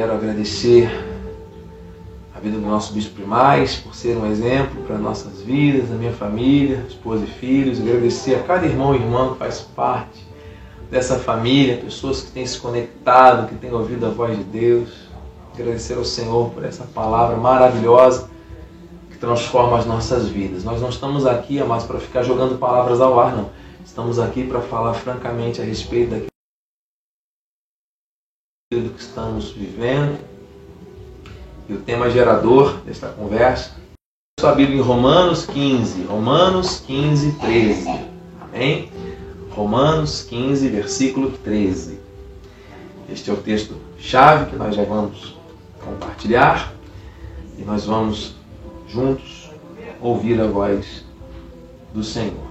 quero agradecer a vida do nosso bispo primaz por ser um exemplo para nossas vidas, da minha família, esposa e filhos. Agradecer a cada irmão e irmã que faz parte dessa família, pessoas que têm se conectado, que têm ouvido a voz de Deus. Agradecer ao Senhor por essa palavra maravilhosa que transforma as nossas vidas. Nós não estamos aqui, amados, para ficar jogando palavras ao ar, não. Estamos aqui para falar francamente a respeito daquilo que estamos vivendo. E o tema gerador desta conversa, sua Bíblia em Romanos 15, Romanos 15, 13. Amém? Romanos 15, versículo 13. Este é o texto chave que nós já vamos compartilhar e nós vamos juntos ouvir a voz do Senhor.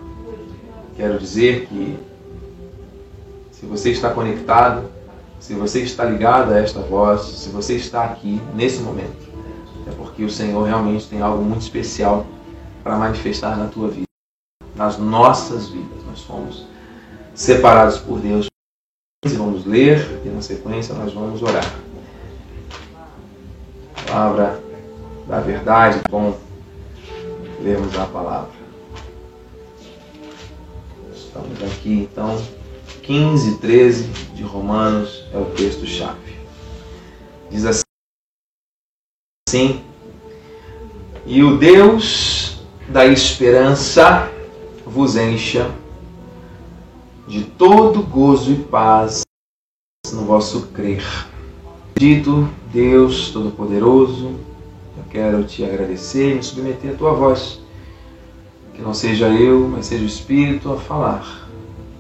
Quero dizer que se você está conectado, se você está ligado a esta voz, se você está aqui nesse momento, é porque o Senhor realmente tem algo muito especial para manifestar na tua vida, nas nossas vidas. Nós fomos separados por Deus. Vamos ler e na sequência nós vamos orar. Palavra da verdade, bom lermos a palavra. Estamos aqui então, 15, 13 de Romanos é o texto-chave. Diz assim: E o Deus da esperança vos encha de todo gozo e paz no vosso crer. Dito Deus Todo-Poderoso, eu quero te agradecer e me submeter à tua voz. Que não seja eu, mas seja o Espírito a falar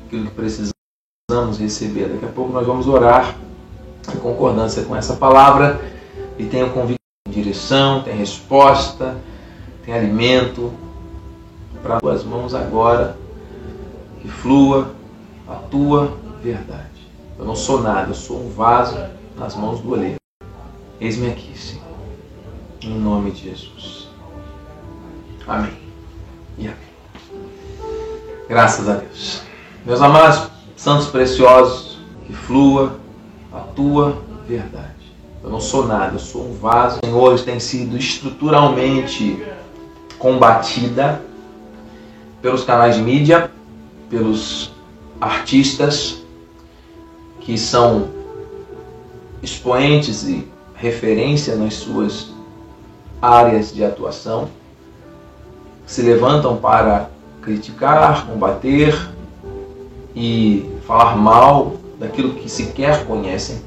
aquilo que precisamos receber. Daqui a pouco nós vamos orar em concordância com essa palavra e tenha convite em direção, tem resposta, tem alimento para tuas mãos agora, que flua a tua verdade. Eu não sou nada, eu sou um vaso nas mãos do oleiro. Eis-me aqui, Senhor. Em nome de Jesus. Amém. E amém. Graças a Deus. Meus amados, santos preciosos, que flua a tua verdade. Eu não sou nada, eu sou um vaso. Senhor tem sido estruturalmente combatida pelos canais de mídia, pelos artistas que são expoentes e referência nas suas áreas de atuação, se levantam para criticar, combater e falar mal daquilo que sequer conhecem.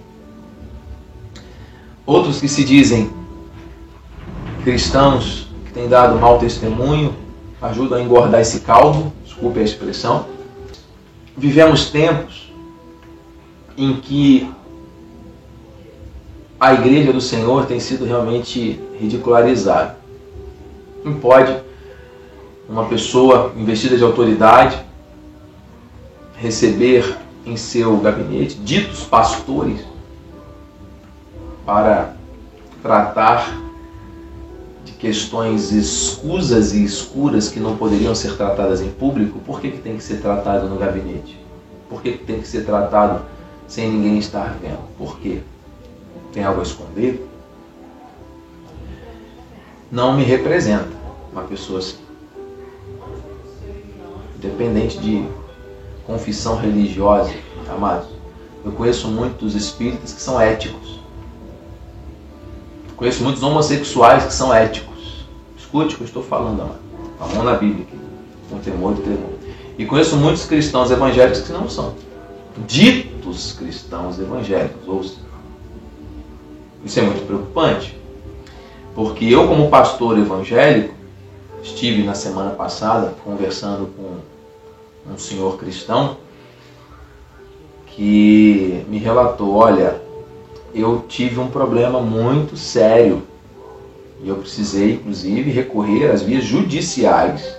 Outros que se dizem cristãos, que têm dado mau testemunho, ajudam a engordar esse caldo, desculpe a expressão, vivemos tempos em que a igreja do Senhor tem sido realmente ridicularizada. Não pode uma pessoa investida de autoridade receber em seu gabinete ditos pastores para tratar questões escusas e escuras que não poderiam ser tratadas em público, por que, que tem que ser tratado no gabinete? Por que, que tem que ser tratado sem ninguém estar vendo? Por quê? Tem algo a esconder? Não me representa uma pessoa assim. Independente de confissão religiosa, amados. Eu conheço muitos espíritas que são éticos. Conheço muitos homossexuais que são éticos. Escute o que eu estou falando, amado. A mão na Bíblia aqui, com temor e tremor. E conheço muitos cristãos evangélicos que não são. Ditos cristãos evangélicos. Ou isso é muito preocupante. Porque eu, como pastor evangélico, estive na semana passada conversando com um senhor cristão que me relatou: olha, eu tive um problema muito sério e eu precisei, inclusive, recorrer às vias judiciais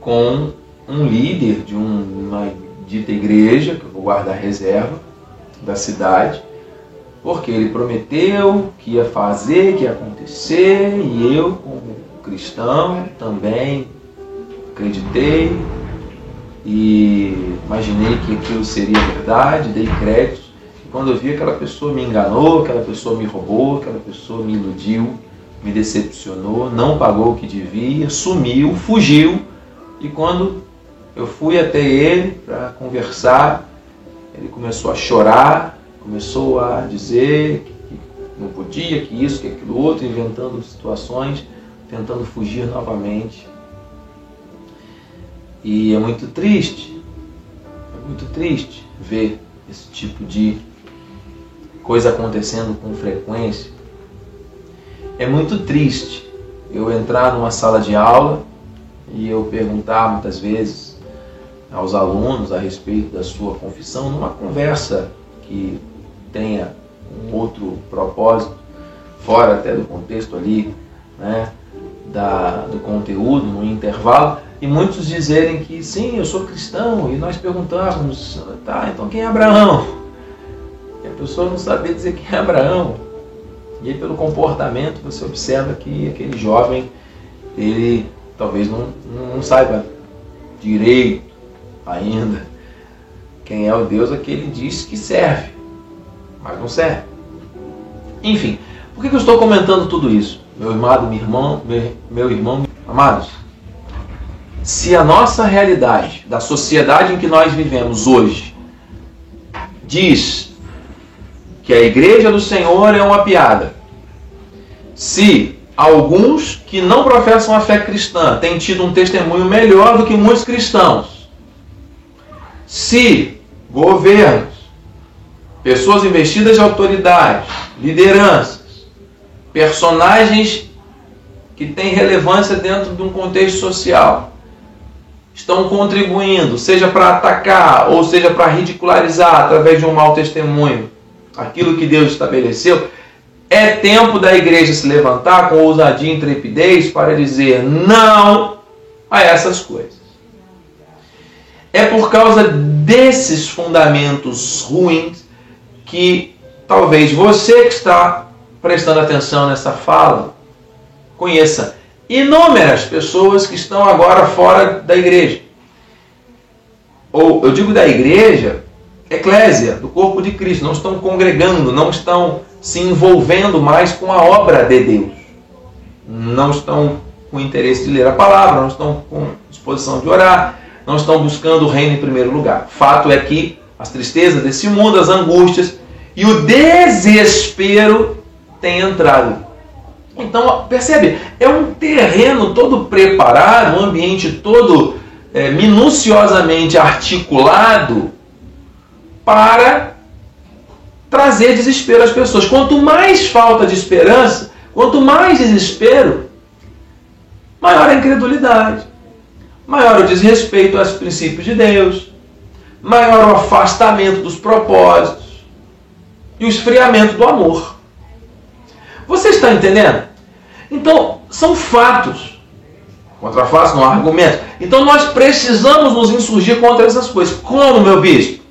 com um líder de uma dita igreja, que eu vou guardar reserva, da cidade, porque ele prometeu que ia fazer, que ia acontecer, e eu, como cristão, também acreditei e imaginei que aquilo seria verdade, dei crédito. quando eu vi aquela pessoa me enganou, aquela pessoa me roubou, aquela pessoa me iludiu, me decepcionou, não pagou o que devia, sumiu, fugiu. E quando eu fui até ele para conversar, ele começou a chorar, começou a dizer que não podia, que isso, que aquilo outro, inventando situações, tentando fugir novamente. E é muito triste, é muito triste ver esse tipo de coisa acontecendo com frequência. É muito triste eu entrar numa sala de aula e eu perguntar muitas vezes aos alunos a respeito da sua confissão numa conversa que tenha um outro propósito, fora até do contexto ali, né, da, do conteúdo, no intervalo, e muitos dizerem que sim, eu sou cristão, e nós perguntávamos, tá, então quem é Abraão? E a pessoa não sabia dizer quem é Abraão. E aí, pelo comportamento, você observa que aquele jovem, ele talvez não, não saiba direito ainda quem é o Deus a que ele diz que serve, mas não serve. Enfim, por que eu estou comentando tudo isso? Meu amado, meu irmão, meu, meu irmão, amados, se a nossa realidade, da sociedade em que nós vivemos hoje, diz que a igreja do Senhor é uma piada, se alguns que não professam a fé cristã têm tido um testemunho melhor do que muitos cristãos, se governos, pessoas investidas de autoridade, lideranças, personagens que têm relevância dentro de um contexto social, estão contribuindo, seja para atacar ou seja para ridicularizar através de um mau testemunho, aquilo que Deus estabeleceu, é tempo da igreja se levantar com ousadia e intrepidez para dizer não a essas coisas. É por causa desses fundamentos ruins que talvez você que está prestando atenção nessa fala conheça inúmeras pessoas que estão agora fora da igreja. Ou eu digo da igreja, eclésia, do corpo de Cristo, não estão congregando, não estão se envolvendo mais com a obra de Deus. Não estão com interesse de ler a palavra, não estão com disposição de orar, não estão buscando o reino em primeiro lugar. Fato é que as tristezas desse mundo, as angústias e o desespero têm entrado então, percebe? É um terreno todo preparado, um ambiente todo é, minuciosamente articulado para trazer desespero às pessoas. Quanto mais falta de esperança, quanto mais desespero, maior a incredulidade, maior o desrespeito aos princípios de Deus, maior o afastamento dos propósitos e o esfriamento do amor. Você está entendendo? Então, são fatos. Contra fatos não há argumento. Então nós precisamos nos insurgir contra essas coisas. Como, meu bispo?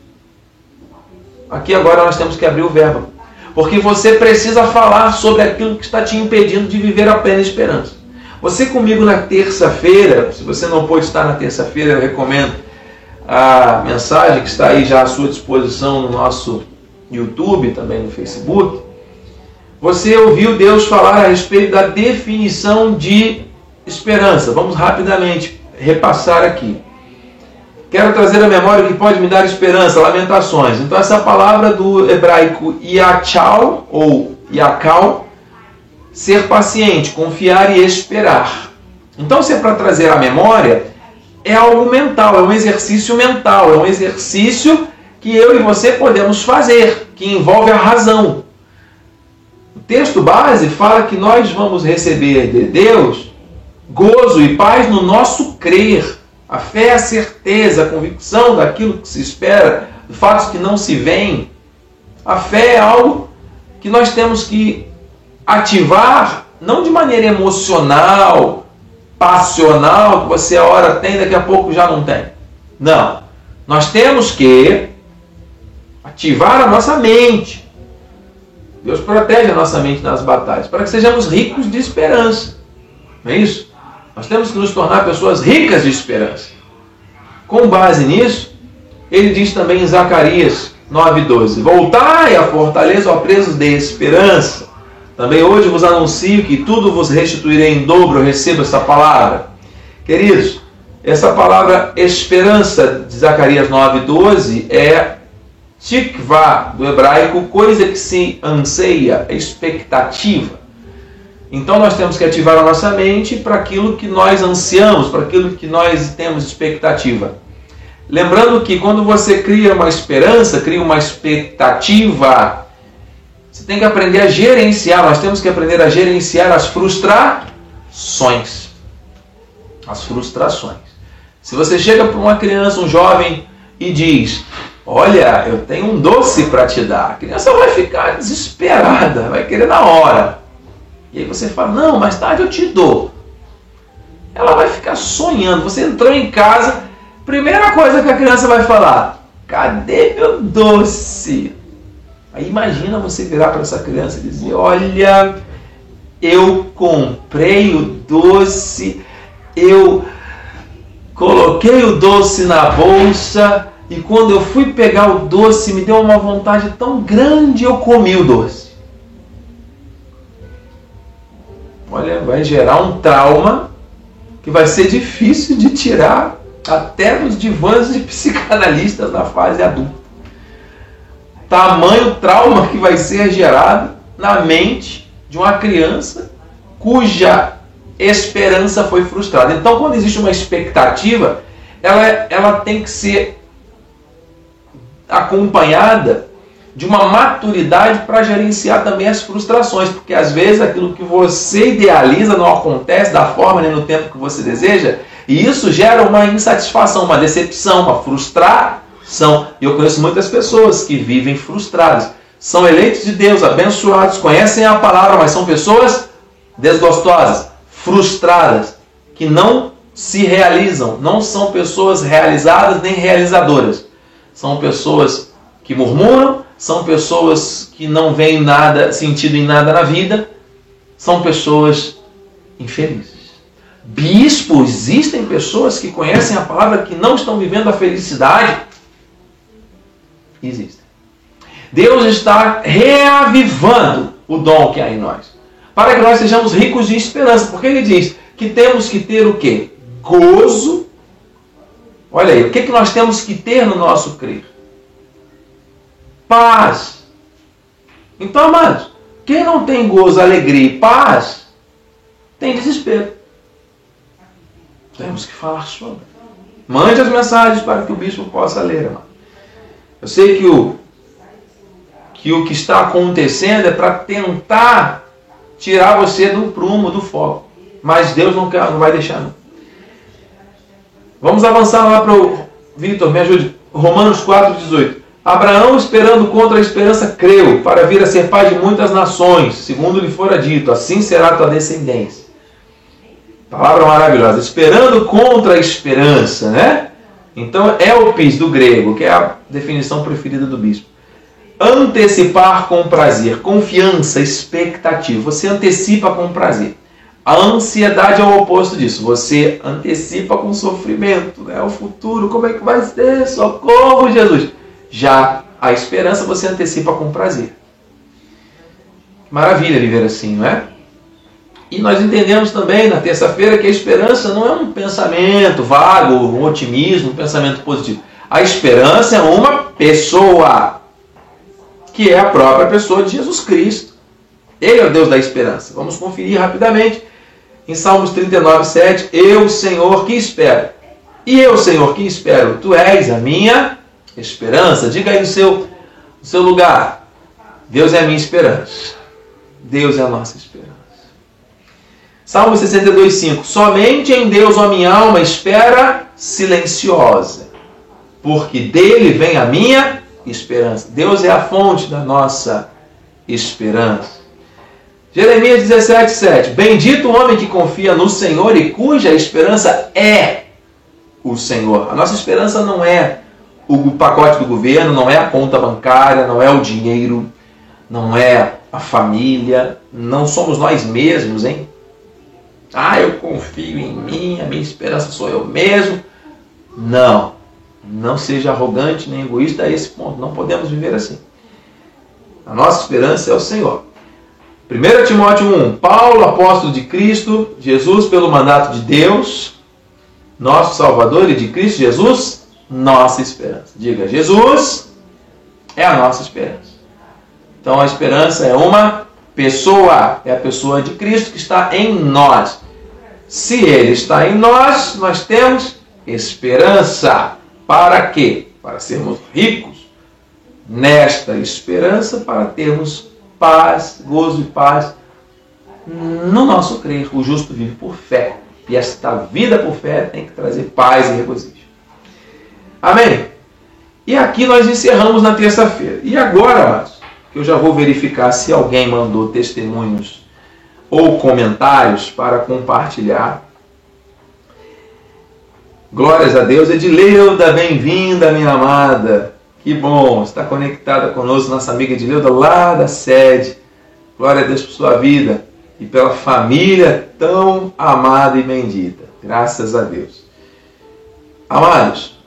Aqui agora nós temos que abrir o verbo. Porque você precisa falar sobre aquilo que está te impedindo de viver a plena esperança. Você comigo na terça-feira, se você não pôde estar na terça-feira, eu recomendo a mensagem que está aí já à sua disposição no nosso YouTube, também no Facebook você ouviu Deus falar a respeito da definição de esperança. Vamos rapidamente repassar aqui. Quero trazer a memória que pode me dar esperança, lamentações. Então, essa palavra do hebraico yachal, ou yakal, ser paciente, confiar e esperar. Então, se é para trazer a memória, é algo mental, é um exercício mental, é um exercício que eu e você podemos fazer, que envolve a razão texto base fala que nós vamos receber de Deus gozo e paz no nosso crer. A fé é a certeza, a convicção daquilo que se espera, de fatos que não se veem. A fé é algo que nós temos que ativar, não de maneira emocional, passional, que você a hora tem, daqui a pouco já não tem. Não. Nós temos que ativar a nossa mente Deus protege a nossa mente nas batalhas, para que sejamos ricos de esperança. Não é isso? Nós temos que nos tornar pessoas ricas de esperança. Com base nisso, ele diz também em Zacarias, 9,12. Voltai à fortaleza, ó presos de esperança. Também hoje vos anuncio que tudo vos restituirei em dobro. Receba essa palavra. Queridos, essa palavra esperança de Zacarias 9,12 é tikva do hebraico, coisa que se anseia, expectativa. Então nós temos que ativar a nossa mente para aquilo que nós ansiamos, para aquilo que nós temos expectativa. Lembrando que quando você cria uma esperança, cria uma expectativa, você tem que aprender a gerenciar, nós temos que aprender a gerenciar as frustrações. As frustrações. Se você chega para uma criança, um jovem, e diz: Olha, eu tenho um doce para te dar, a criança vai ficar desesperada, vai querer na hora. E aí você fala, não, mais tarde eu te dou. Ela vai ficar sonhando. Você entrou em casa, primeira coisa que a criança vai falar: cadê meu doce? Aí imagina você virar para essa criança e dizer: olha, eu comprei o doce, eu coloquei o doce na bolsa e quando eu fui pegar o doce me deu uma vontade tão grande eu comi o doce. olha, vai gerar um trauma que vai ser difícil de tirar até nos divãs de psicanalistas na fase adulta. Tamanho trauma que vai ser gerado na mente de uma criança cuja esperança foi frustrada. Então, quando existe uma expectativa, ela, ela tem que ser acompanhada de uma maturidade para gerenciar também as frustrações, porque às vezes aquilo que você idealiza não acontece da forma nem no tempo que você deseja, e isso gera uma insatisfação, uma decepção, uma frustração. E eu conheço muitas pessoas que vivem frustradas. São eleitos de Deus, abençoados, conhecem a palavra, mas são pessoas desgostosas, frustradas, que não se realizam, não são pessoas realizadas nem realizadoras. São pessoas que murmuram, são pessoas que não veem nada, sentido em nada na vida, são pessoas infelizes. Bispo, existem pessoas que conhecem a palavra que não estão vivendo a felicidade. Existem. Deus está reavivando o dom que há em nós, para que nós sejamos ricos de esperança, porque ele diz que temos que ter o quê? Gozo. Olha aí, o que, que nós temos que ter no nosso crer? paz. Então, amados, quem não tem gozo, alegria e paz, tem desespero. Temos que falar sobre. Mande as mensagens para que o bispo possa ler, irmão. Eu sei que o que o que está acontecendo é para tentar tirar você do prumo, do foco. Mas Deus não, quer, não vai deixar. Não. Vamos avançar lá para o Vitor, me ajude. Romanos 4, 18. Abraão, esperando contra a esperança, creu, para vir a ser pai de muitas nações, segundo lhe fora dito, assim será tua descendência. Palavra maravilhosa. Esperando contra a esperança, né? Então, elpis do grego, que é a definição preferida do bispo. Antecipar com prazer, confiança, expectativa. Você antecipa com prazer. A ansiedade é o oposto disso. Você antecipa com sofrimento, né? O futuro, como é que vai ser? Socorro, Jesus. Já a esperança você antecipa com prazer. Maravilha viver assim, não é? E nós entendemos também na terça-feira que a esperança não é um pensamento vago, um otimismo, um pensamento positivo. A esperança é uma pessoa, que é a própria pessoa de Jesus Cristo. Ele é o Deus da esperança. Vamos conferir rapidamente em Salmos 39, 7. Eu, Senhor, que espero. E eu, Senhor, que espero. Tu és a minha Esperança, diga aí no seu, no seu lugar. Deus é a minha esperança. Deus é a nossa esperança. Salmo 62, 5. Somente em Deus, a minha alma, espera silenciosa, porque dele vem a minha esperança. Deus é a fonte da nossa esperança. Jeremias 17, 7. Bendito o homem que confia no Senhor e cuja esperança é o Senhor. A nossa esperança não é o pacote do governo não é a conta bancária, não é o dinheiro, não é a família, não somos nós mesmos, hein? Ah, eu confio em mim, a minha esperança sou eu mesmo. Não. Não seja arrogante nem egoísta a esse ponto. Não podemos viver assim. A nossa esperança é o Senhor. 1 Timóteo 1. Paulo, apóstolo de Cristo, Jesus pelo mandato de Deus, nosso Salvador e de Cristo Jesus, nossa esperança. Diga, Jesus é a nossa esperança. Então a esperança é uma pessoa, é a pessoa de Cristo que está em nós. Se ele está em nós, nós temos esperança. Para quê? Para sermos ricos nesta esperança, para termos paz, gozo e paz no nosso crer. O justo vive por fé. E esta vida por fé tem que trazer paz e regozijo. Amém? E aqui nós encerramos na terça-feira. E agora, amados, que eu já vou verificar se alguém mandou testemunhos ou comentários para compartilhar. Glórias a Deus. Edileuda, bem-vinda, minha amada. Que bom, está conectada conosco, nossa amiga Edileuda, lá da sede. Glória a Deus por sua vida e pela família tão amada e bendita. Graças a Deus. Amados,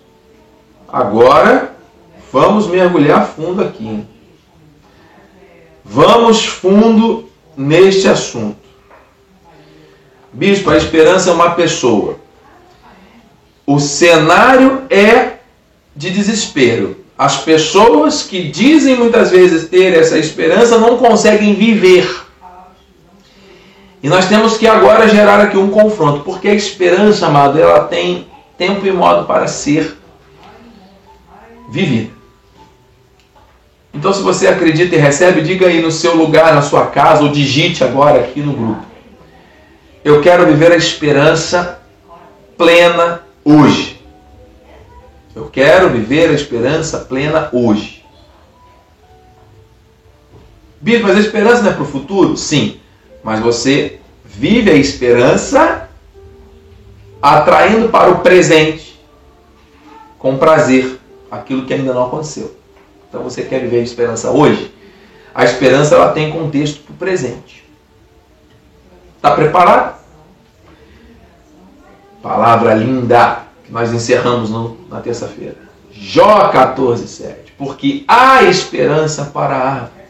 agora vamos mergulhar fundo aqui. Vamos fundo neste assunto. Bispo, a esperança é uma pessoa. O cenário é de desespero. As pessoas que dizem muitas vezes ter essa esperança não conseguem viver. E nós temos que agora gerar aqui um confronto, porque a esperança, amado, ela tem tempo e modo para ser vivida. Então, se você acredita e recebe, diga aí no seu lugar, na sua casa, ou digite agora aqui no grupo. Eu quero viver a esperança plena hoje. Eu quero viver a esperança plena hoje. Bispo, mas a esperança não é para o futuro? Sim. Mas você vive a esperança atraindo para o presente com prazer aquilo que ainda não aconteceu. Então você quer viver a esperança hoje? A esperança ela tem contexto para o presente. Está preparado? Palavra linda nós encerramos no, na terça-feira. Jó 14, 7. Porque há esperança para a árvore.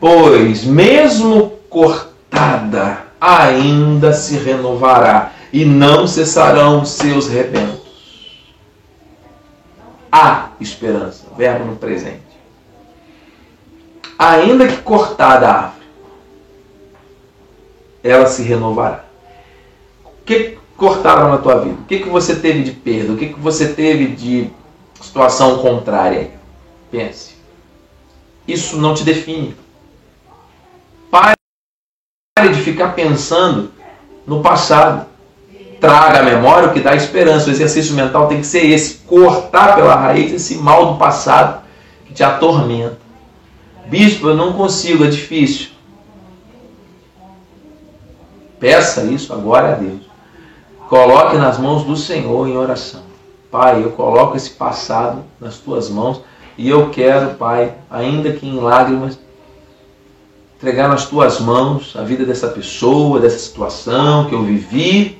Pois, mesmo cortada, ainda se renovará, e não cessarão seus rebentos há esperança. Verbo no presente. Ainda que cortada a árvore, ela se renovará. O que cortaram na tua vida? O que, que você teve de perda? O que, que você teve de situação contrária? Pense. Isso não te define. Pare de ficar pensando no passado traga à memória o que dá esperança. O exercício mental tem que ser esse: cortar pela raiz esse mal do passado que te atormenta. Bispo, eu não consigo, é difícil. Peça isso agora a Deus. Coloque nas mãos do Senhor em oração. Pai, eu coloco esse passado nas tuas mãos e eu quero, Pai, ainda que em lágrimas, entregar nas tuas mãos a vida dessa pessoa, dessa situação que eu vivi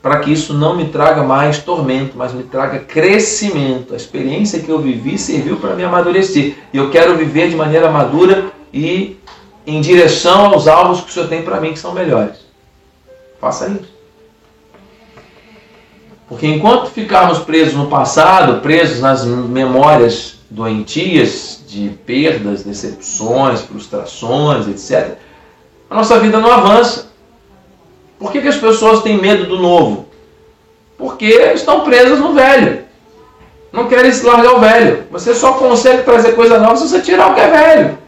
para que isso não me traga mais tormento, mas me traga crescimento. A experiência que eu vivi serviu para me amadurecer. E eu quero viver de maneira madura e em direção aos alvos que o Senhor tem para mim, que são melhores. Faça isso. Porque enquanto ficarmos presos no passado, presos nas memórias doentias de perdas, decepções, frustrações, etc., a nossa vida não avança. Por que, que as pessoas têm medo do novo? Porque estão presas no velho. Não querem se largar o velho. Você só consegue trazer coisa nova se você tirar o que é velho.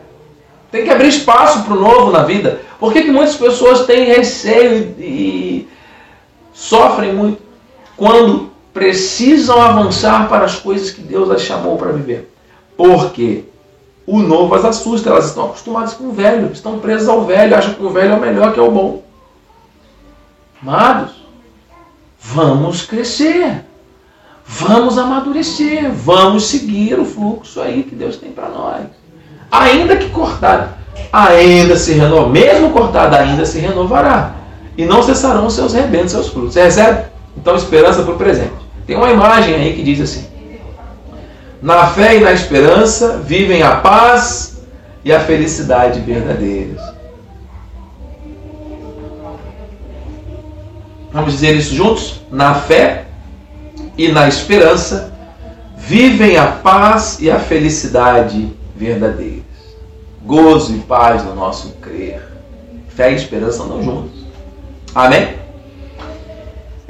Tem que abrir espaço para o novo na vida. Por que, que muitas pessoas têm receio e sofrem muito quando precisam avançar para as coisas que Deus as chamou para viver? Porque o novo as assusta, elas estão acostumadas com o velho, estão presas ao velho, acham que o velho é o melhor, que é o bom. Amados, vamos crescer, vamos amadurecer, vamos seguir o fluxo aí que Deus tem para nós. Ainda que cortado, ainda se renova, mesmo cortado, ainda se renovará. E não cessarão seus rebentos, seus frutos. Você recebe? Então, esperança o presente. Tem uma imagem aí que diz assim: Na fé e na esperança vivem a paz e a felicidade verdadeiras. Vamos dizer isso juntos? Na fé e na esperança vivem a paz e a felicidade verdadeiras. Gozo e paz no nosso crer. Fé e esperança andam juntos. Amém?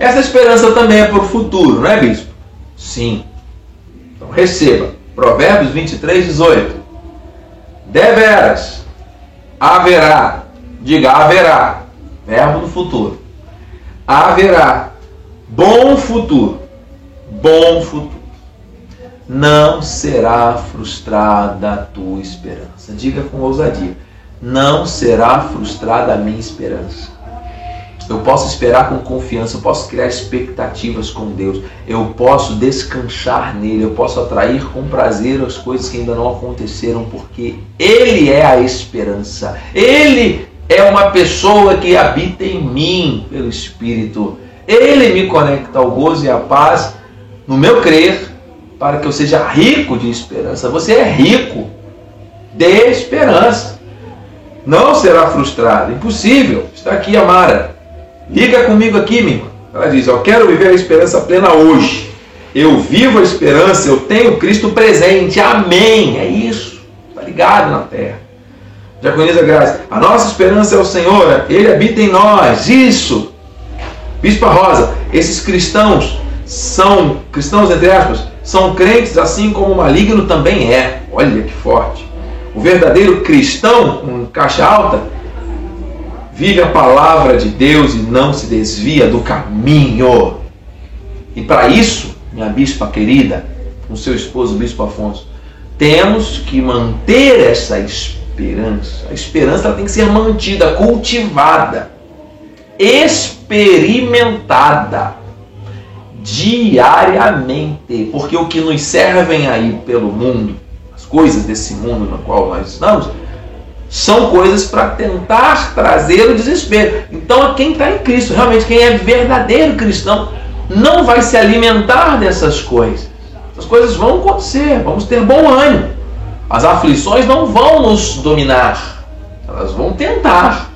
Essa esperança também é para o futuro, não é, bispo? Sim. Então receba. Provérbios 23, 18. Deveras haverá, diga haverá, verbo do futuro. Haverá bom futuro, bom futuro. Não será frustrada a tua esperança. Diga com ousadia: não será frustrada a minha esperança. Eu posso esperar com confiança, eu posso criar expectativas com Deus, eu posso descansar nele, eu posso atrair com prazer as coisas que ainda não aconteceram, porque Ele é a esperança, Ele é uma pessoa que habita em mim pelo Espírito, Ele me conecta ao gozo e à paz no meu crer, para que eu seja rico de esperança. Você é rico de esperança. Não será frustrado, impossível. Está aqui a Mara. Liga comigo aqui, minha irmã. Ela diz: Eu quero viver a esperança plena hoje. Eu vivo a esperança, eu tenho Cristo presente. Amém. É isso. Está ligado na terra. Diaconisa Graça, a nossa esperança é o Senhor, Ele habita em nós. Isso. Bispa Rosa, esses cristãos são, cristãos entre aspas, são crentes assim como o maligno também é. Olha que forte. O verdadeiro cristão, com caixa alta, vive a palavra de Deus e não se desvia do caminho. E para isso, minha bispa querida, com seu esposo, bispo Afonso, temos que manter essa esperança. A esperança tem que ser mantida, cultivada, experimentada diariamente, porque o que nos servem aí pelo mundo, as coisas desse mundo no qual nós estamos, são coisas para tentar trazer o desespero. Então, quem está em Cristo, realmente quem é verdadeiro cristão, não vai se alimentar dessas coisas. As coisas vão acontecer, vamos ter bom ânimo. As aflições não vão nos dominar, elas vão tentar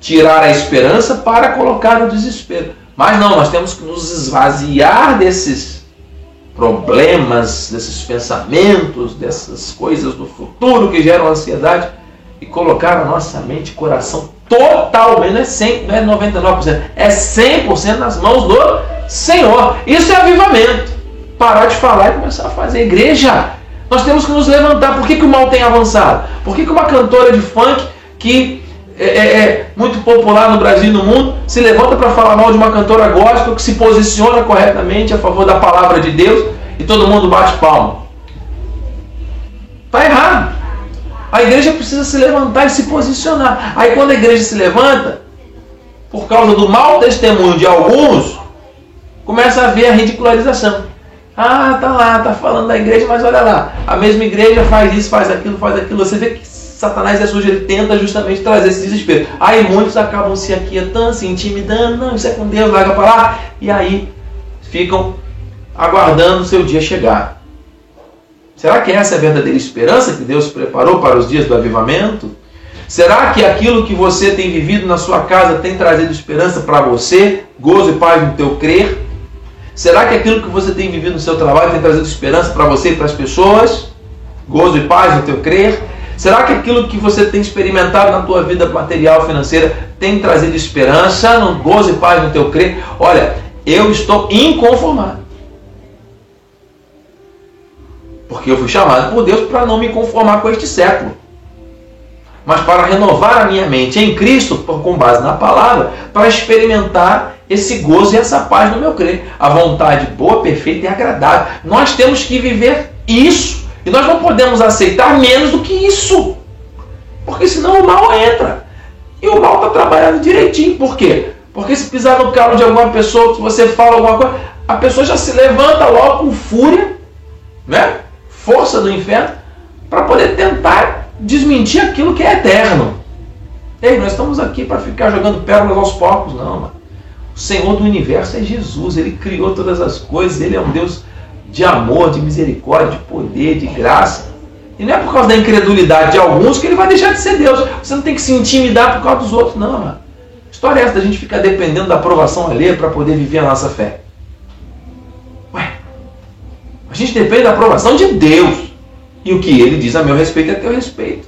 tirar a esperança para colocar o desespero. Mas não, nós temos que nos esvaziar desses problemas, desses pensamentos, dessas coisas do futuro que geram ansiedade e colocar a nossa mente coração totalmente, não é 100, não é 99%, é 100% nas mãos do Senhor. Isso é avivamento. Parar de falar e começar a fazer. Igreja, nós temos que nos levantar. Por que, que o mal tem avançado? Por que, que uma cantora de funk que é, é, é muito popular no Brasil e no mundo se levanta para falar mal de uma cantora gospel que se posiciona corretamente a favor da palavra de Deus e todo mundo bate palma? Está errado. A igreja precisa se levantar e se posicionar. Aí quando a igreja se levanta, por causa do mau testemunho de alguns, começa a haver a ridicularização. Ah, tá lá, tá falando da igreja, mas olha lá, a mesma igreja faz isso, faz aquilo, faz aquilo. Você vê que Satanás é sujo, ele tenta justamente trazer esse desespero. Aí muitos acabam se aquietando, se intimidando, não, isso é com Deus, larga para lá, e aí ficam aguardando o seu dia chegar. Será que essa é a verdadeira esperança que Deus preparou para os dias do avivamento? Será que aquilo que você tem vivido na sua casa tem trazido esperança para você, gozo e paz no teu crer? Será que aquilo que você tem vivido no seu trabalho tem trazido esperança para você e para as pessoas? Gozo e paz no teu crer? Será que aquilo que você tem experimentado na tua vida material financeira tem trazido esperança, no gozo e paz no teu crer? Olha, eu estou inconformado. Porque eu fui chamado por Deus para não me conformar com este século, mas para renovar a minha mente em Cristo, com base na palavra, para experimentar esse gozo e essa paz no meu crer. A vontade boa, perfeita e agradável. Nós temos que viver isso. E nós não podemos aceitar menos do que isso. Porque senão o mal entra. E o mal está trabalhando direitinho. Por quê? Porque se pisar no calo de alguma pessoa, se você fala alguma coisa, a pessoa já se levanta logo com fúria, né? Força do inferno para poder tentar desmentir aquilo que é eterno. Ei, nós estamos aqui para ficar jogando pérolas aos porcos, não, mano. O Senhor do universo é Jesus, ele criou todas as coisas, ele é um Deus de amor, de misericórdia, de poder, de graça. E não é por causa da incredulidade de alguns que ele vai deixar de ser Deus. Você não tem que se intimidar por causa dos outros, não, mano. História é essa da gente ficar dependendo da aprovação alheia para poder viver a nossa fé. A gente depende da aprovação de Deus. E o que ele diz a meu respeito é teu respeito.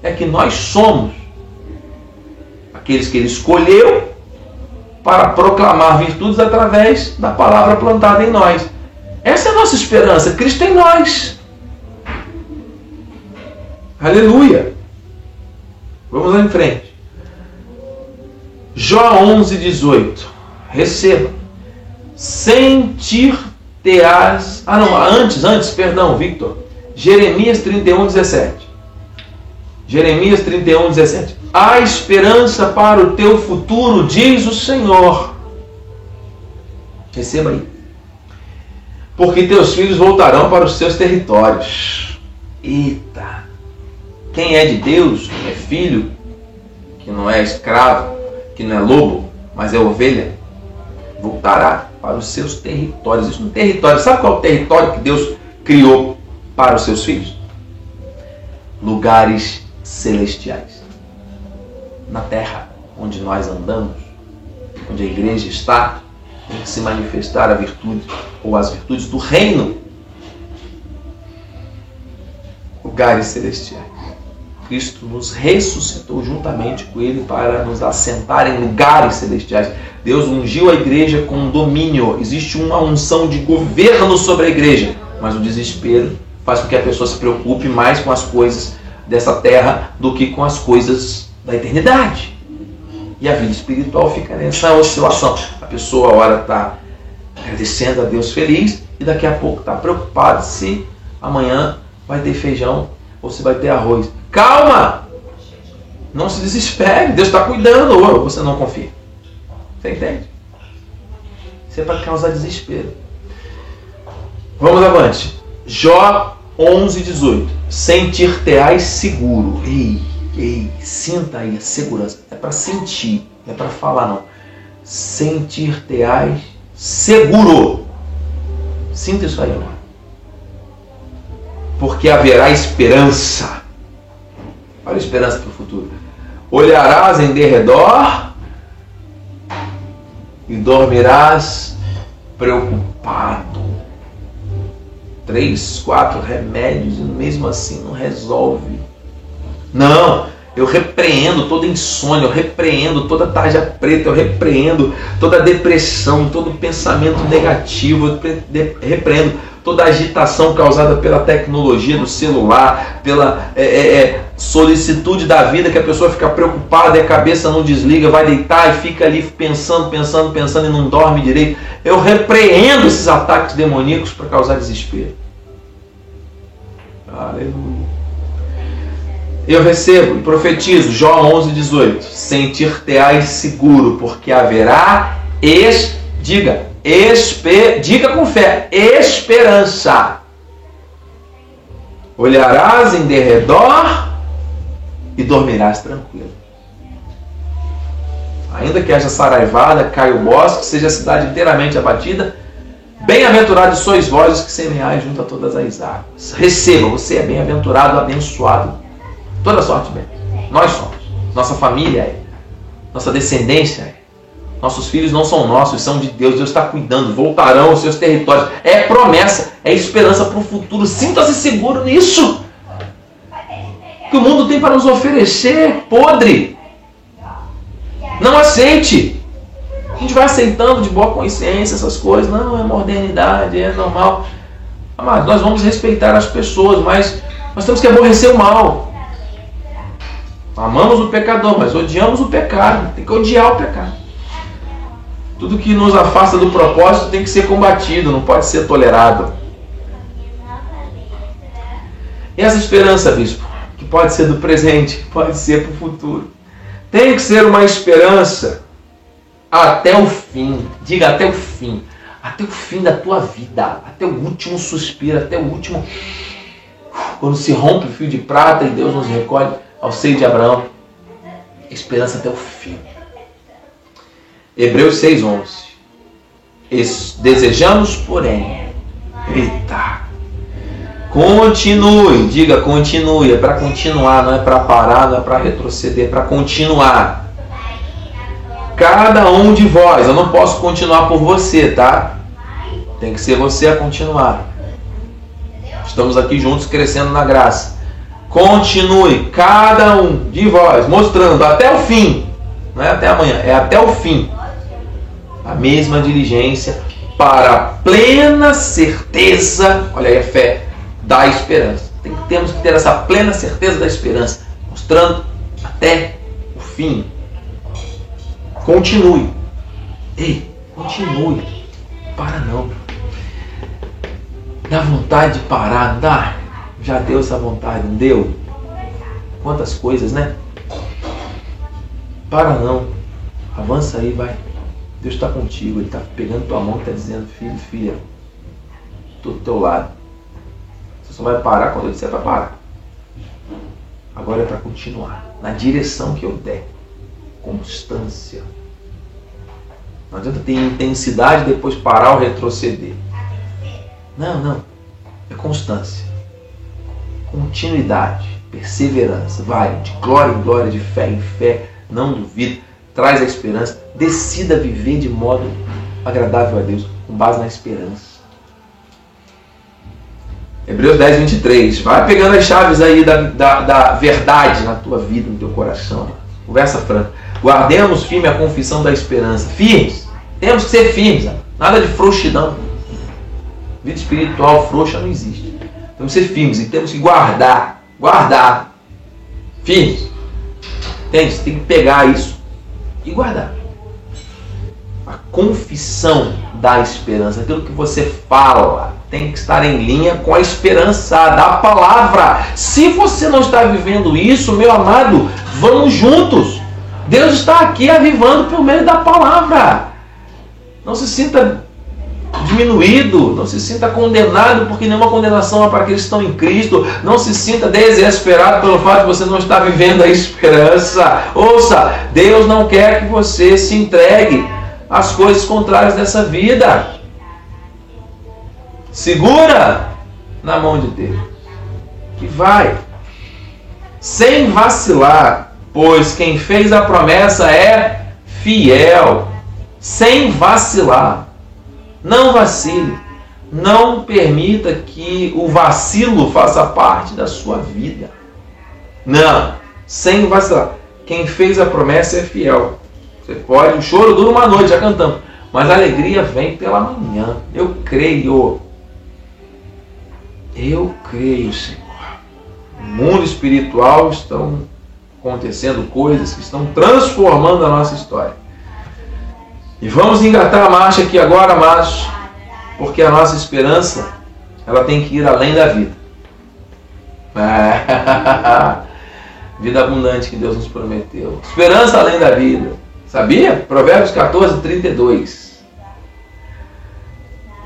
É que nós somos aqueles que ele escolheu para proclamar virtudes através da palavra plantada em nós. Essa é a nossa esperança, Cristo em nós. Aleluia. Vamos lá em frente. Jó 11, 18. Receba. Sentir-te-ás. Ah, não, antes, antes, perdão, Victor. Jeremias 31, 17. Jeremias 31, 17. Há esperança para o teu futuro, diz o Senhor. Receba aí. Porque teus filhos voltarão para os seus territórios. Eita! Quem é de Deus, quem é filho, que não é escravo, que não é lobo, mas é ovelha, voltará para os seus territórios. Isso no território. Sabe qual é o território que Deus criou para os seus filhos? Lugares celestiais. Na terra onde nós andamos, onde a igreja está, tem que se manifestar a virtude ou as virtudes do reino. Lugares celestiais. Cristo nos ressuscitou juntamente com Ele para nos assentar em lugares celestiais. Deus ungiu a igreja com domínio. Existe uma unção de governo sobre a igreja, mas o desespero faz com que a pessoa se preocupe mais com as coisas dessa terra do que com as coisas da eternidade. E a vida espiritual fica nessa oscilação. A pessoa, a hora está agradecendo a Deus feliz e daqui a pouco está preocupada se amanhã vai ter feijão ou se vai ter arroz. Calma! Não se desespere, Deus está cuidando, ou você não confia. Você entende? Isso é para causar desespero. Vamos avante. Jó 11, 18. Sentir-te-ás seguro. Ei, ei, sinta aí a segurança. É para sentir, não é para falar não. Sentir-te-ás seguro. Sinta isso aí, irmão. Porque haverá esperança Olha a esperança para o futuro. Olharás em derredor e dormirás preocupado. Três, quatro remédios e mesmo assim não resolve. Não, eu repreendo toda insônia, eu repreendo toda tarja preta, eu repreendo toda depressão, todo pensamento negativo, eu repreendo toda agitação causada pela tecnologia do celular, pela é, é, é, solicitude da vida, que a pessoa fica preocupada e a cabeça não desliga, vai deitar e fica ali pensando, pensando, pensando e não dorme direito. Eu repreendo esses ataques demoníacos para causar desespero. Aleluia. Eu recebo e profetizo, Jó 11, 18: Sentir-te-ás seguro, porque haverá, es, diga, esper, diga com fé, esperança. Olharás em derredor e dormirás tranquilo. Ainda que haja saraivada, caia o bosque, seja a cidade inteiramente abatida, bem-aventurados sois vós os que semeais junto a todas as águas. Receba, você é bem-aventurado, abençoado Toda sorte bem. Nós somos. Nossa família é. Nossa descendência é. Nossos filhos não são nossos, são de Deus. Deus está cuidando. Voltarão aos seus territórios. É promessa, é esperança para o futuro. Sinta-se seguro nisso. Que o mundo tem para nos oferecer podre. Não aceite. A gente vai aceitando de boa consciência essas coisas. Não, é modernidade, é normal. Mas nós vamos respeitar as pessoas, mas nós temos que aborrecer o mal. Amamos o pecador, mas odiamos o pecado. Tem que odiar o pecado. Tudo que nos afasta do propósito tem que ser combatido, não pode ser tolerado. E essa esperança, bispo, que pode ser do presente, pode ser para o futuro, tem que ser uma esperança até o fim. Diga até o fim. Até o fim da tua vida. Até o último suspiro, até o último. Quando se rompe o fio de prata e Deus nos recolhe ao seio de Abraão, esperança até o fim. Hebreus 6,11. Desejamos, porém. Eita! Continue, diga continue, é para continuar, não é para parar, não é para retroceder, é para continuar. Cada um de vós, eu não posso continuar por você, tá? Tem que ser você a continuar. Estamos aqui juntos crescendo na graça. Continue, cada um de vós, mostrando até o fim, não é até amanhã, é até o fim, a mesma diligência para a plena certeza, olha aí a fé, da esperança. Tem, temos que ter essa plena certeza da esperança, mostrando até o fim. Continue. Ei, continue. Para não. Dá vontade de parar, dá. Já deu essa vontade, não deu? Quantas coisas, né? Para não. Avança aí, vai. Deus está contigo, Ele está pegando tua mão e está dizendo, filho, filha, estou do teu lado. Você só vai parar quando eu disser para parar. Agora é para continuar. Na direção que eu der. Constância. Não adianta ter intensidade e depois parar ou retroceder. Não, não. É constância. Continuidade. Perseverança. Vai de glória em glória, de fé em fé. Não duvide. Traz a esperança. Decida viver de modo agradável a Deus, com base na esperança. Hebreus 10, 23. Vai pegando as chaves aí da, da, da verdade na tua vida, no teu coração. Conversa franca. Guardemos firme a confissão da esperança. Firmes. Temos que ser firmes. Nada de frouxidão. Vida espiritual frouxa não existe. Temos que ser firmes e temos que guardar. Guardar. Firmes. Entende? Você tem que pegar isso e guardar. A confissão da esperança. Aquilo que você fala tem que estar em linha com a esperança da palavra. Se você não está vivendo isso, meu amado, vamos juntos. Deus está aqui avivando por meio da palavra. Não se sinta diminuído, não se sinta condenado, porque nenhuma condenação é para aqueles que estão em Cristo. Não se sinta desesperado pelo fato de você não estar vivendo a esperança. Ouça, Deus não quer que você se entregue às coisas contrárias dessa vida. Segura na mão de Deus. Que vai. Sem vacilar, pois quem fez a promessa é fiel. Sem vacilar. Não vacile. Não permita que o vacilo faça parte da sua vida. Não. Sem vacilar. Quem fez a promessa é fiel. Pode, o choro dura uma noite, já cantamos. Mas a alegria vem pela manhã. Eu creio. Eu creio, Senhor. No mundo espiritual estão acontecendo coisas que estão transformando a nossa história. E vamos engatar a marcha aqui agora, amados, porque a nossa esperança ela tem que ir além da vida. vida abundante que Deus nos prometeu. Esperança além da vida. Sabia? Provérbios 14, 32.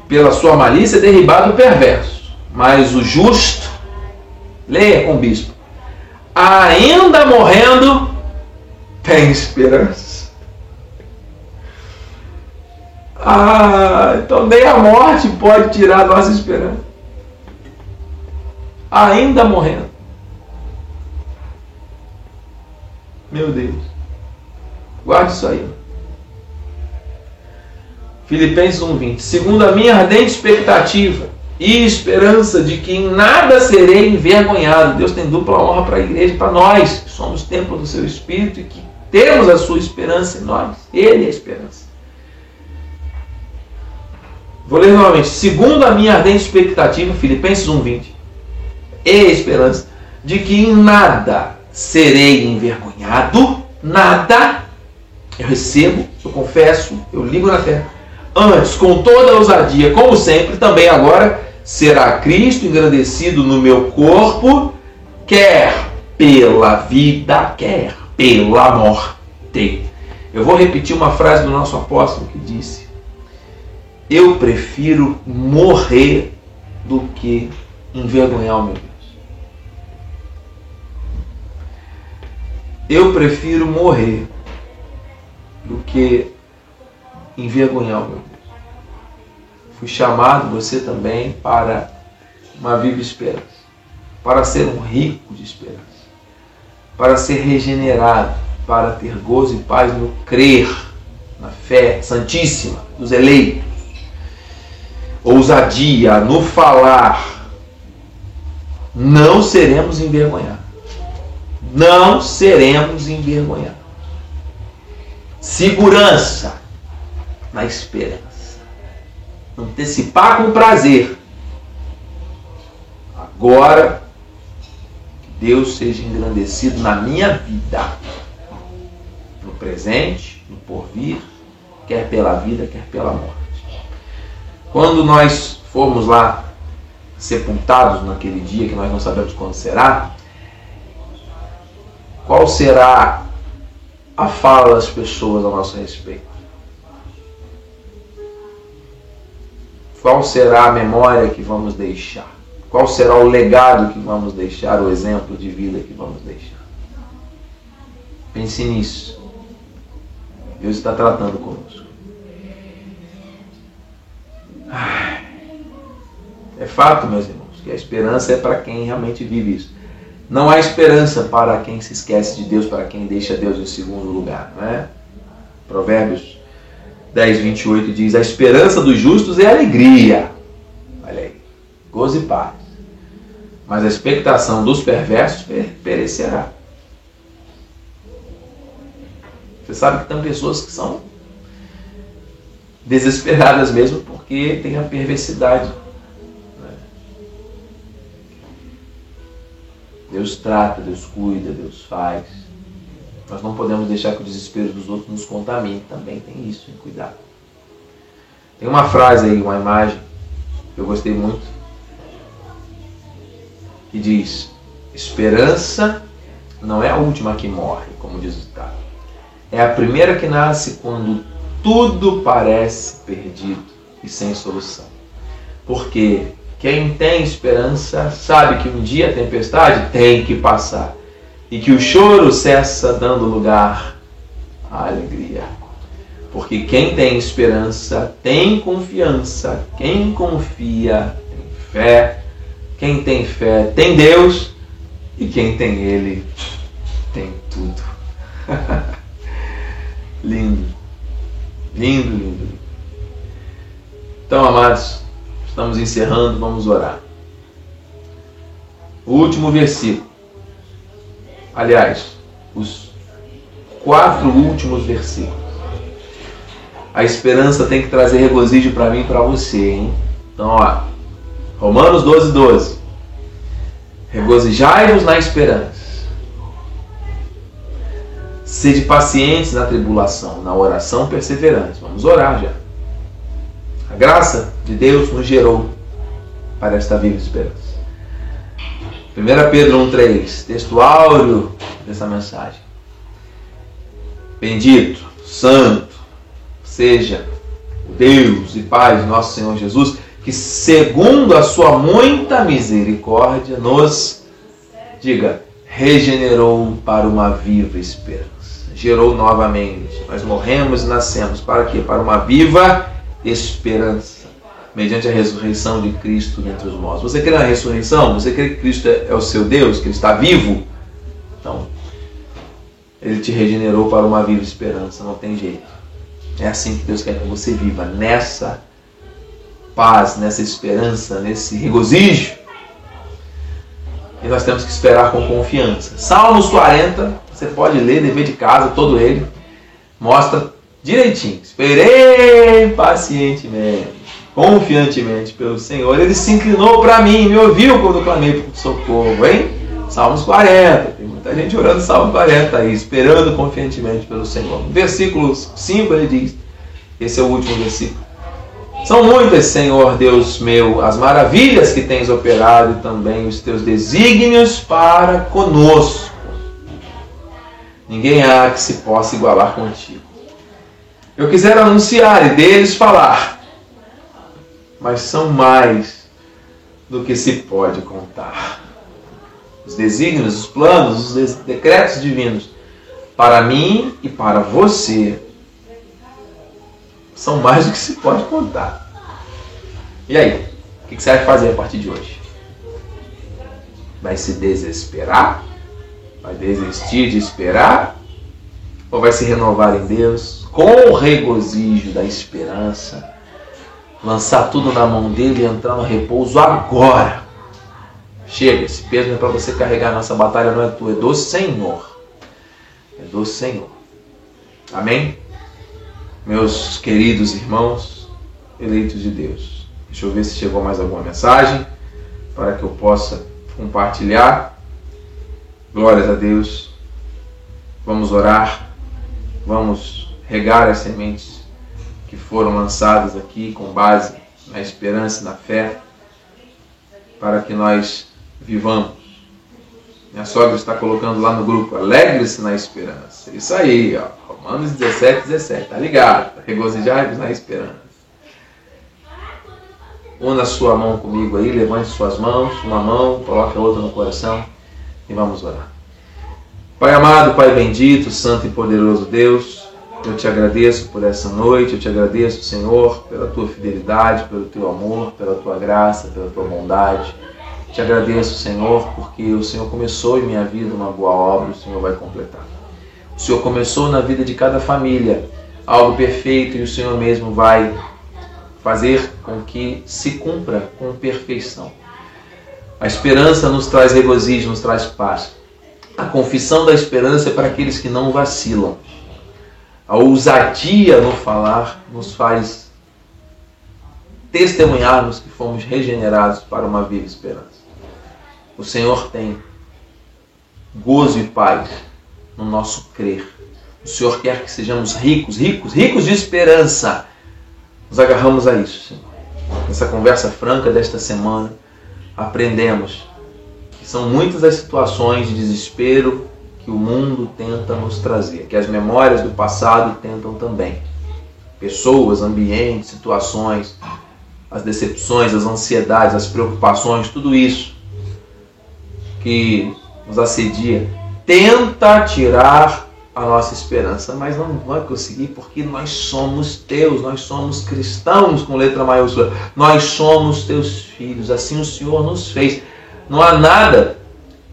Pela sua malícia derribado o perverso mas o justo, leia com o bispo, ainda morrendo, tem esperança. Ah, então nem a morte pode tirar a nossa esperança. Ainda morrendo. Meu Deus. Guarde isso aí. Filipenses 1,20. Segundo a minha ardente expectativa, e esperança de que em nada serei envergonhado. Deus tem dupla honra para a igreja para nós, que somos templo do seu Espírito e que temos a sua esperança em nós. Ele é a esperança. Vou ler novamente. Segundo a minha ardente expectativa, Filipenses 1,20, e esperança de que em nada serei envergonhado, nada, eu recebo, eu confesso, eu ligo na terra. Antes, com toda a ousadia, como sempre, também agora, será Cristo engrandecido no meu corpo, quer pela vida, quer pela morte. Eu vou repetir uma frase do nosso apóstolo que disse: Eu prefiro morrer do que envergonhar o meu Deus. Eu prefiro morrer do que envergonhar o meu Deus. Fui chamado, você também, para uma viva esperança, para ser um rico de esperança, para ser regenerado, para ter gozo e paz no crer, na fé santíssima dos eleitos, ousadia no falar, não seremos envergonhados. Não seremos envergonhados. Segurança na esperança. Antecipar com prazer. Agora, que Deus seja engrandecido na minha vida, no presente, no porvir, quer pela vida, quer pela morte. Quando nós formos lá sepultados naquele dia, que nós não sabemos quando será, qual será a fala das pessoas a nosso respeito? Qual será a memória que vamos deixar? Qual será o legado que vamos deixar, o exemplo de vida que vamos deixar? Pense nisso. Deus está tratando conosco. É fato, meus irmãos, que a esperança é para quem realmente vive isso. Não há esperança para quem se esquece de Deus, para quem deixa Deus em segundo lugar, não é? Provérbios 10, 28 diz: A esperança dos justos é alegria. Olha aí, gozo e paz. Mas a expectação dos perversos perecerá. Você sabe que tem pessoas que são desesperadas mesmo porque tem a perversidade. Deus trata, Deus cuida, Deus faz. Nós não podemos deixar que o desespero dos outros nos contamine. Também tem isso, hein? cuidado. Tem uma frase aí, uma imagem, que eu gostei muito, que diz: Esperança não é a última que morre, como diz o ditado. É a primeira que nasce quando tudo parece perdido e sem solução. Porque quem tem esperança sabe que um dia a tempestade tem que passar e que o choro cessa dando lugar à alegria. Porque quem tem esperança tem confiança, quem confia tem fé, quem tem fé tem Deus e quem tem Ele tem tudo. lindo, lindo, lindo. Então, amados, estamos encerrando, vamos orar. O último versículo. Aliás, os quatro últimos versículos. A esperança tem que trazer regozijo para mim e para você, hein? Então, ó, Romanos 12, 12. Regozijai-vos na esperança. Sede pacientes na tribulação, na oração perseverante. Vamos orar já. Graça de Deus nos gerou para esta viva esperança. 1 Pedro 1,3, texto áureo dessa mensagem. Bendito, santo, seja o Deus e Pai de nosso Senhor Jesus, que segundo a sua muita misericórdia nos, diga, regenerou para uma viva esperança. Gerou novamente. Nós morremos e nascemos para quê? Para uma viva esperança mediante a ressurreição de Cristo dentre os mortos. Você crê na ressurreição? Você crê que Cristo é o seu Deus, que Ele está vivo? Então, Ele te regenerou para uma viva esperança, não tem jeito. É assim que Deus quer que você viva, nessa paz, nessa esperança, nesse regozijo. E nós temos que esperar com confiança. Salmos 40, você pode ler, dever de casa, todo ele, mostra direitinho. Esperei pacientemente confiantemente pelo Senhor, ele se inclinou para mim, me ouviu quando clamei por socorro, hein? Salmos 40, tem muita gente orando Salmo 40 aí, esperando confiantemente pelo Senhor. No versículo 5 ele diz, esse é o último versículo. São muitas, Senhor Deus meu, as maravilhas que tens operado e também os teus desígnios para conosco. Ninguém há que se possa igualar contigo. Eu quisera anunciar e deles falar, mas são mais do que se pode contar. Os desígnios, os planos, os decretos divinos para mim e para você São mais do que se pode contar. E aí? O que você vai fazer a partir de hoje? Vai se desesperar? Vai desistir de esperar? Ou vai se renovar em Deus com o regozijo da esperança? Lançar tudo na mão dele e entrar no repouso agora. Chega, esse peso não é para você carregar. Nossa batalha não é tua, é do Senhor. É do Senhor. Amém? Meus queridos irmãos, eleitos de Deus. Deixa eu ver se chegou mais alguma mensagem para que eu possa compartilhar. Glórias a Deus. Vamos orar. Vamos regar as sementes que foram lançadas aqui com base na esperança e na fé, para que nós vivamos. Minha sogra está colocando lá no grupo, alegre-se na esperança. Isso aí, ó. Romanos 17, 17. Tá ligado? Regozijai-vos na esperança. Una sua mão comigo aí, levante suas mãos, uma mão, coloque a outra no coração e vamos orar. Pai amado, Pai bendito, Santo e poderoso Deus, eu te agradeço por essa noite, eu te agradeço, Senhor, pela tua fidelidade, pelo teu amor, pela tua graça, pela tua bondade. Te agradeço, Senhor, porque o Senhor começou em minha vida uma boa obra, o Senhor vai completar. O Senhor começou na vida de cada família algo perfeito e o Senhor mesmo vai fazer com que se cumpra com perfeição. A esperança nos traz regozijo, nos traz paz. A confissão da esperança é para aqueles que não vacilam. A ousadia no falar nos faz testemunharmos que fomos regenerados para uma viva esperança. O Senhor tem gozo e paz no nosso crer. O Senhor quer que sejamos ricos, ricos, ricos de esperança nos agarramos a isso, Senhor. Nessa conversa franca desta semana, aprendemos que são muitas as situações de desespero que o mundo tenta nos trazer, que as memórias do passado tentam também. Pessoas, ambientes, situações, as decepções, as ansiedades, as preocupações, tudo isso que nos assedia, tenta tirar a nossa esperança, mas não vai conseguir porque nós somos teus, nós somos cristãos com letra maiúscula, nós somos teus filhos, assim o Senhor nos fez. Não há nada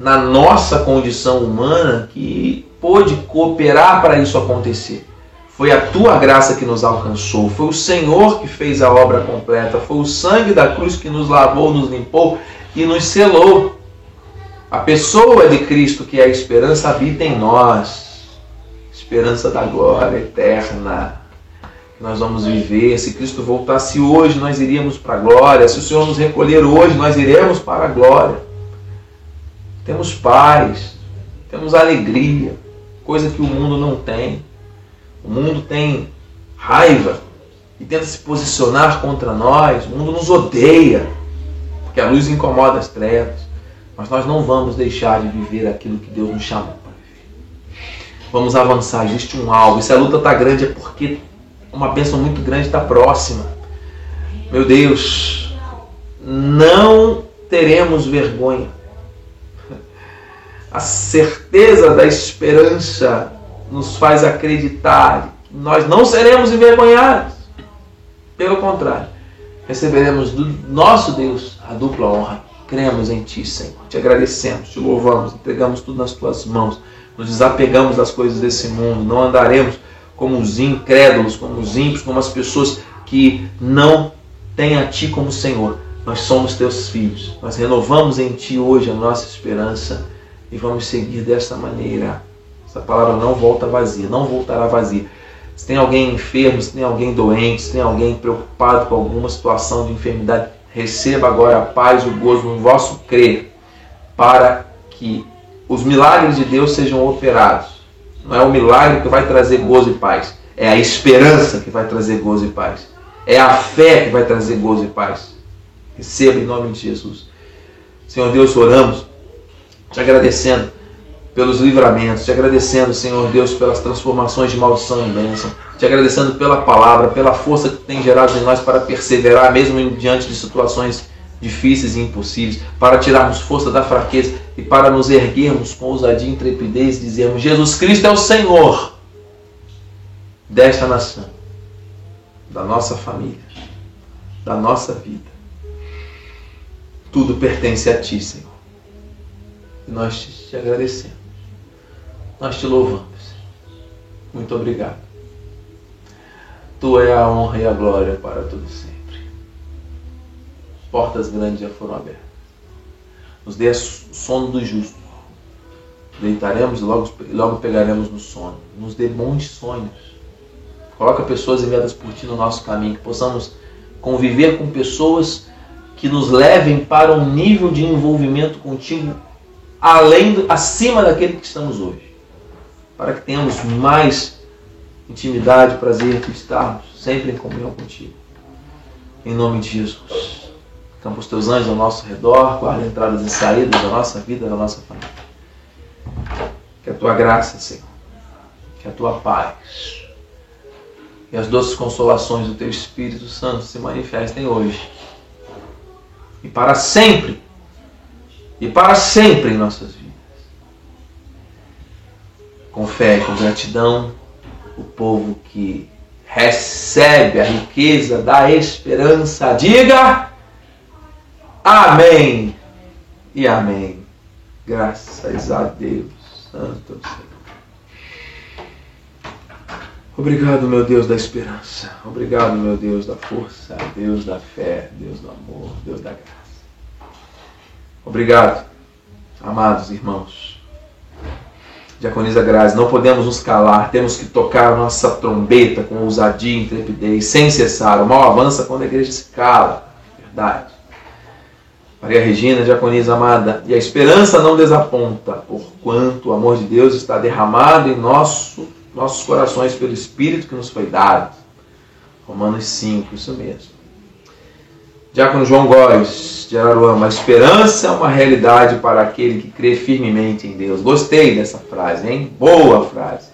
na nossa condição humana que pôde cooperar para isso acontecer. Foi a tua graça que nos alcançou, foi o Senhor que fez a obra completa, foi o sangue da cruz que nos lavou, nos limpou e nos selou. A pessoa de Cristo, que é a esperança, habita em nós esperança da glória eterna nós vamos viver. Se Cristo voltasse hoje, nós iríamos para a glória. Se o Senhor nos recolher hoje, nós iremos para a glória. Temos paz, temos alegria, coisa que o mundo não tem. O mundo tem raiva e tenta se posicionar contra nós. O mundo nos odeia, porque a luz incomoda as trevas. Mas nós não vamos deixar de viver aquilo que Deus nos chamou. Vamos avançar, existe um alvo. E se a luta está grande é porque uma bênção muito grande está próxima. Meu Deus, não teremos vergonha. A certeza da esperança nos faz acreditar que nós não seremos envergonhados. Pelo contrário, receberemos do nosso Deus a dupla honra. Cremos em Ti, Senhor. Te agradecemos, te louvamos, entregamos tudo nas Tuas mãos nos desapegamos das coisas desse mundo, não andaremos como os incrédulos, como os ímpios, como as pessoas que não têm a Ti como Senhor. Nós somos Teus filhos. Nós renovamos em Ti hoje a nossa esperança e vamos seguir desta maneira. Essa palavra não volta vazia, não voltará vazia. Se tem alguém enfermo, se tem alguém doente, se tem alguém preocupado com alguma situação de enfermidade, receba agora a paz e o gozo no vosso crer, para que os milagres de Deus sejam operados. Não é o milagre que vai trazer gozo e paz, é a esperança que vai trazer gozo e paz. É a fé que vai trazer gozo e paz. Receba em nome de Jesus. Senhor Deus, oramos, te agradecendo pelos livramentos, te agradecendo, Senhor Deus, pelas transformações de maldição em bênção, te agradecendo pela palavra, pela força que tem gerado em nós para perseverar, mesmo diante de situações difíceis e impossíveis, para tirarmos força da fraqueza e para nos erguermos com ousadia e intrepidez e dizermos: Jesus Cristo é o Senhor desta nação, da nossa família, da nossa vida. Tudo pertence a Ti, Senhor. E nós te agradecemos. Nós te louvamos. Muito obrigado. Tua é a honra e a glória para todo sempre. Portas grandes já foram abertas. Nos dê sono do justo. Deitaremos e logo, logo pegaremos no sono. Nos dê bons sonhos. Coloca pessoas enviadas por ti no nosso caminho, que possamos conviver com pessoas que nos levem para um nível de envolvimento contigo além, acima daquele que estamos hoje para que tenhamos mais intimidade, prazer de estarmos sempre em comunhão contigo. Em nome de Jesus. Campa os teus anjos ao nosso redor, guarda entradas e saídas da nossa vida, da nossa família. Que a tua graça, Senhor, que a tua paz e as doces consolações do teu Espírito Santo se manifestem hoje e para sempre, e para sempre em nossas vidas com fé com gratidão, o povo que recebe a riqueza da esperança, diga Amém e Amém. Graças a Deus, Santo Senhor. Obrigado, meu Deus da esperança. Obrigado, meu Deus da força, Deus da fé, Deus do amor, Deus da graça. Obrigado, amados irmãos Diaconisa Grazi, não podemos nos calar, temos que tocar nossa trombeta com ousadia e intrepidez, sem cessar. O mal avança quando a igreja se cala. Verdade. Maria Regina, diaconisa amada, e a esperança não desaponta, porquanto o amor de Deus está derramado em nosso, nossos corações pelo Espírito que nos foi dado. Romanos 5, isso mesmo. Diácono João Góes, de Araruama, a esperança é uma realidade para aquele que crê firmemente em Deus. Gostei dessa frase, hein? Boa frase.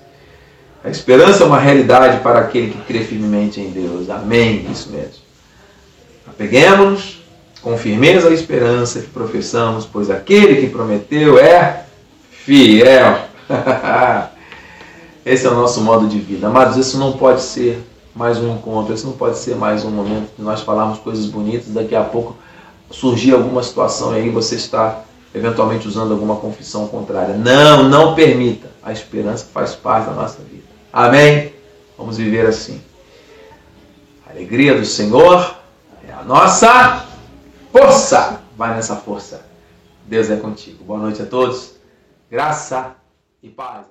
A esperança é uma realidade para aquele que crê firmemente em Deus. Amém. Isso mesmo. Apeguemos-nos com firmeza a esperança que professamos, pois aquele que prometeu é fiel. Esse é o nosso modo de vida. Amados, isso não pode ser mais um encontro, esse não pode ser mais um momento que nós falarmos coisas bonitas, daqui a pouco surgir alguma situação e aí você está eventualmente usando alguma confissão contrária. Não, não permita. A esperança faz parte da nossa vida. Amém? Vamos viver assim. A alegria do Senhor é a nossa força. Vai nessa força. Deus é contigo. Boa noite a todos. Graça e paz.